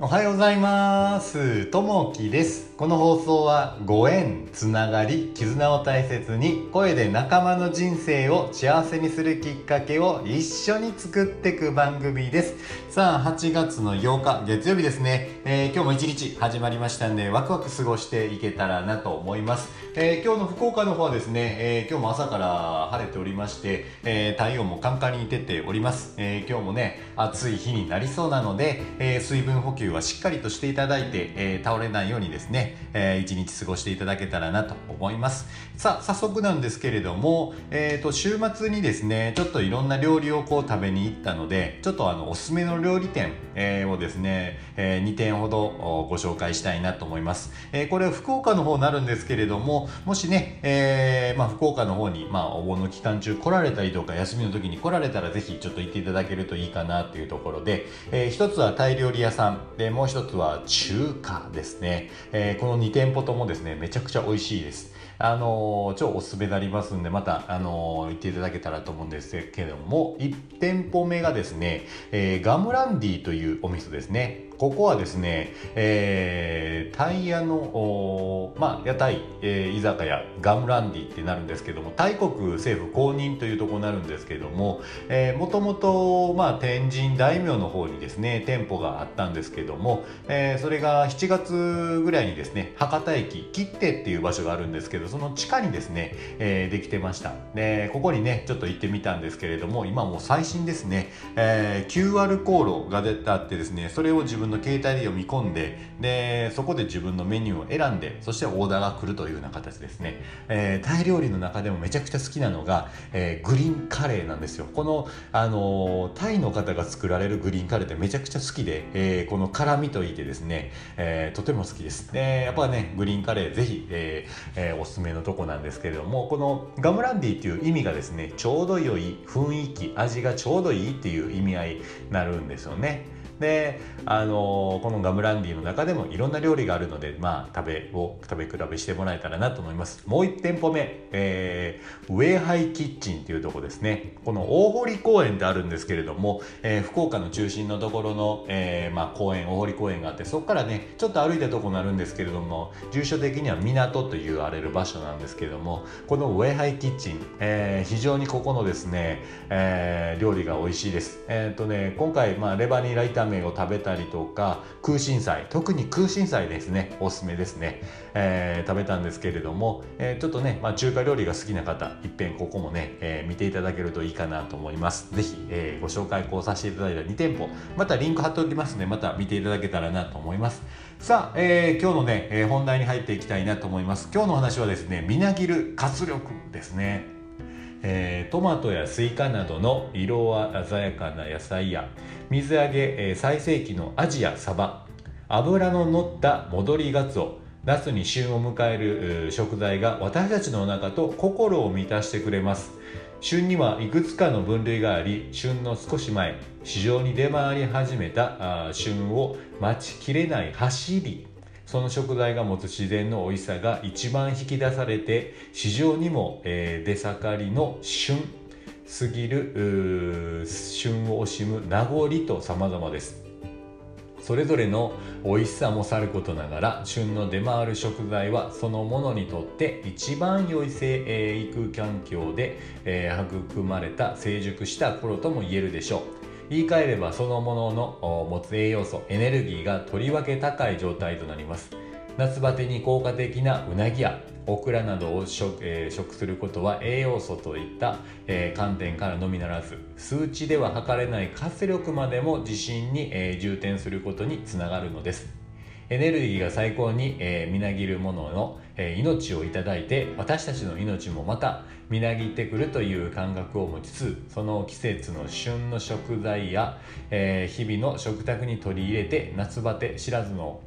おはようございます。ともきです。この放送はご縁、つながり、絆を大切に声で仲間の人生を幸せにするきっかけを一緒に作っていく番組です。さあ、8月の8日月曜日ですね。えー今日も一日始まりましたんで、ワクワク過ごしていけたらなと思います。えー今日の福岡の方はですね、えー今日も朝から晴れておりまして、えー太陽もカンカンに出ております。えー今日もね、暑い日になりそうなので、えー水分補給はしっかりとしていただいて、えー倒れないようにですね、えー一日過ごしていただけたらなと思います。さあ、早速なんですけれども、えーと、週末にですね、ちょっといろんな料理をこう食べに行ったので、ちょっとあの、おすすめの料理店、えーをですね、え2点ほどご紹介したいなと思います。えーこれは福岡の方になるんですけれども、もしね、えーまあ、福岡の方に、まあ、お盆の期間中来られたりとか、休みの時に来られたらぜひちょっと行っていただけるといいかなっていうところで、えー一つはタイ料理屋さん、で、もう一つは中華ですね。えーこの2店舗ともですね、めちゃくちゃ美味しいです。あの超おすすめになりますんで、また、あの行っていただけたらと思うんですけども、1店舗目がですね、えーガムランディというお店ですね。ここはですね、えータイ屋の、まあ、屋台、えー居酒屋、ガムランディってなるんですけども、タイ国政府公認というところになるんですけども、えーもともと、まあ、天神大名の方にですね、店舗があったんですけども、えーそれが7月ぐらいにですね、博多駅、切手っていう場所があるんですけど、その地下にですね、えーできてました。で、ここにね、ちょっと行ってみたんですけれども、今もう最新ですね、えー QR コードが出てあってですね、それを自分の携帯で読み込んで、で、そこで自分のメニューを選んで、そしてオーダーが来るというような形ですね。えータイ料理の中でもめちゃくちゃ好きなのが、えーグリーンカレーなんですよ。この、あのタイの方が作られるグリーンカレーってめちゃくちゃ好きで、えーこの辛みといてですね、えーとても好きです。で、やっぱね、グリーンカレーぜひ、えーえーおすすめのとこなんですけれども、このガムランディっていう意味がですね、ちょうど良い雰囲気、味がちょうどいいっていう意味合いになるんですよね。で、あのこのガムランディの中でもいろんな料理があるので、まあ、食べを食べ比べしてもらえたらなと思います。もう1店舗目、えーウェイハイキッチンっていうとこですね。この大堀公園ってあるんですけれども、えー福岡の中心のところの、えーまあ、公園、大堀公園があって、そこからね、ちょっと歩いたところになるんですけれども、住所的には港と言われる場所なんですけれども、このウェイハイキッチン、えー非常にここのですね、えー料理が美味しいです。えっ、とね、今回、まあ、レバニラ炒めを食べたりとか、空心菜、特に空心菜ですね、おすすめですね、えー食べたんですけれども、えーちょっとね、まあ、中華料理が好きな方、いっぺんここもね、えー見ていただけるといいかなと思います。ぜひ、えご紹介こうさせていただいた2店舗、またリンク貼っておきますので、また見ていただけたらなと思います。さあ、え今日のね、え本題に入っていきたいなと思います。今日の話はですね、みなぎる活力ですね。えートマトやスイカなどの色鮮やかな野菜や水揚げ、えー最盛期のアジやサバ油の乗った戻りガツオ夏に旬を迎える食材が私たちのお腹と心を満たしてくれます。旬にはいくつかの分類があり旬の少し前市場に出回り始めた旬を待ちきれない走り。その食材が持つ自然の美味しさが一番引き出されて市場にも、えー出盛りの旬過ぎる旬を惜しむ名残と様々です。それぞれの美味しさもさることながら旬の出回る食材はそのものにとって一番良い生育環境で、えー育まれた成熟した頃とも言えるでしょう。言い換えればそのものの持つ栄養素エネルギーがとりわけ高い状態となります。夏バテに効果的なうなぎやオクラなどを食,、えー食することは栄養素といった、えー観点からのみならず数値では測れない活力までも自信に、えー重点することにつながるのです。エネルギーが最高に、みなぎるものの、えー命をいただいて私たちの命もまたみなぎってくるという感覚を持ちつつその季節の旬の食材や、えー日々の食卓に取り入れて夏バテ知らずの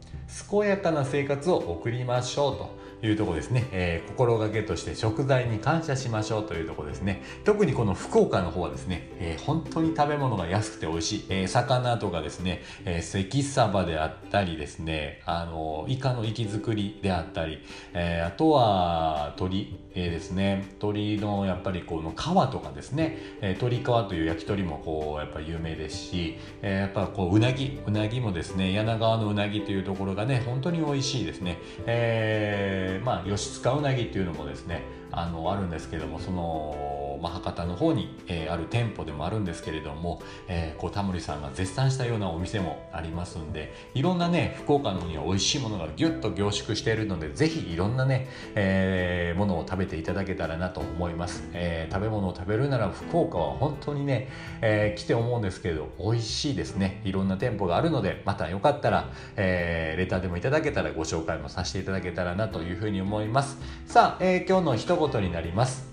健やかな生活を送りましょうというとこですね、えー心がけとして食材に感謝しましょうというとこですね。特にこの福岡の方はですね、えー本当に食べ物が安くて美味しい、えー魚とかですね、えー関サバであったりですねあのイカの活き作りであったり、えあとは鶏えー、ですね。鶏のやっぱりこの皮とかですね、えー、鶏皮という焼き鳥もこうやっぱ有名ですし、えー、やっぱこううなぎうなぎもですね柳川のうなぎというところがね本当に美味しいですね、えー、まあ吉塚うなぎっていうのもですねあのあるんですけどもそのまあ、博多の方に、えー、ある店舗でもあるんですけれども、えー、こうタモリさんが絶賛したようなお店もありますんでいろんなね福岡の方には美味しいものがギュッと凝縮しているのでぜひいろんなね、えー、ものを食べていただけたらなと思います、え、食べ物を食べるなら福岡は本当にね、え、来て思うんですけど美味しいですね。いろんな店舗があるのでまたよかったら、えー、レターでもいただけたらご紹介もさせていただけたらなというふうに思います。さあ、え、今日の一言になります。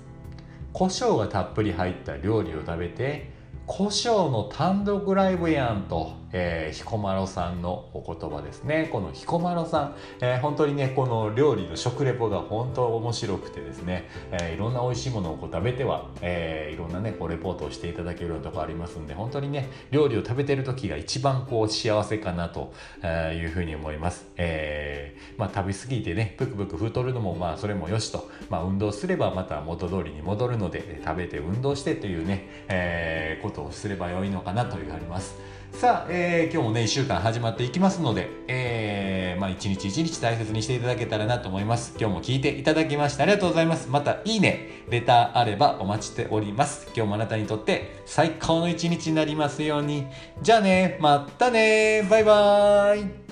胡椒がたっぷり入った料理を食べて胡椒の単独ライブやんと。えー、彦摩呂さんのお言葉ですね。この彦摩呂さん、えー、本当にね、この料理の食レポが本当面白くてですね、えー、いろんな美味しいものをこう食べては、えー、いろんなね、こうレポートをしていただけるようなとこありますんで、本当にね、料理を食べてる時が一番こう幸せかなというふうに思います。えー、まあ食べ過ぎてね、ぷくぷく太るのもまあそれもよしと、まあ運動すればまた元通りに戻るので、食べて運動してというね、えー、ことをすればよいのかなというあります。さあ、えー、今日もね、1週間始まっていきますので、えー、まあ、一日一日大切にしていただけたらなと思います。今日も聞いていただきましてありがとうございます。また、いいね、レターあればお待ちしております。今日もあなたにとって最高の一日になりますように。じゃあね、またねバイバーイ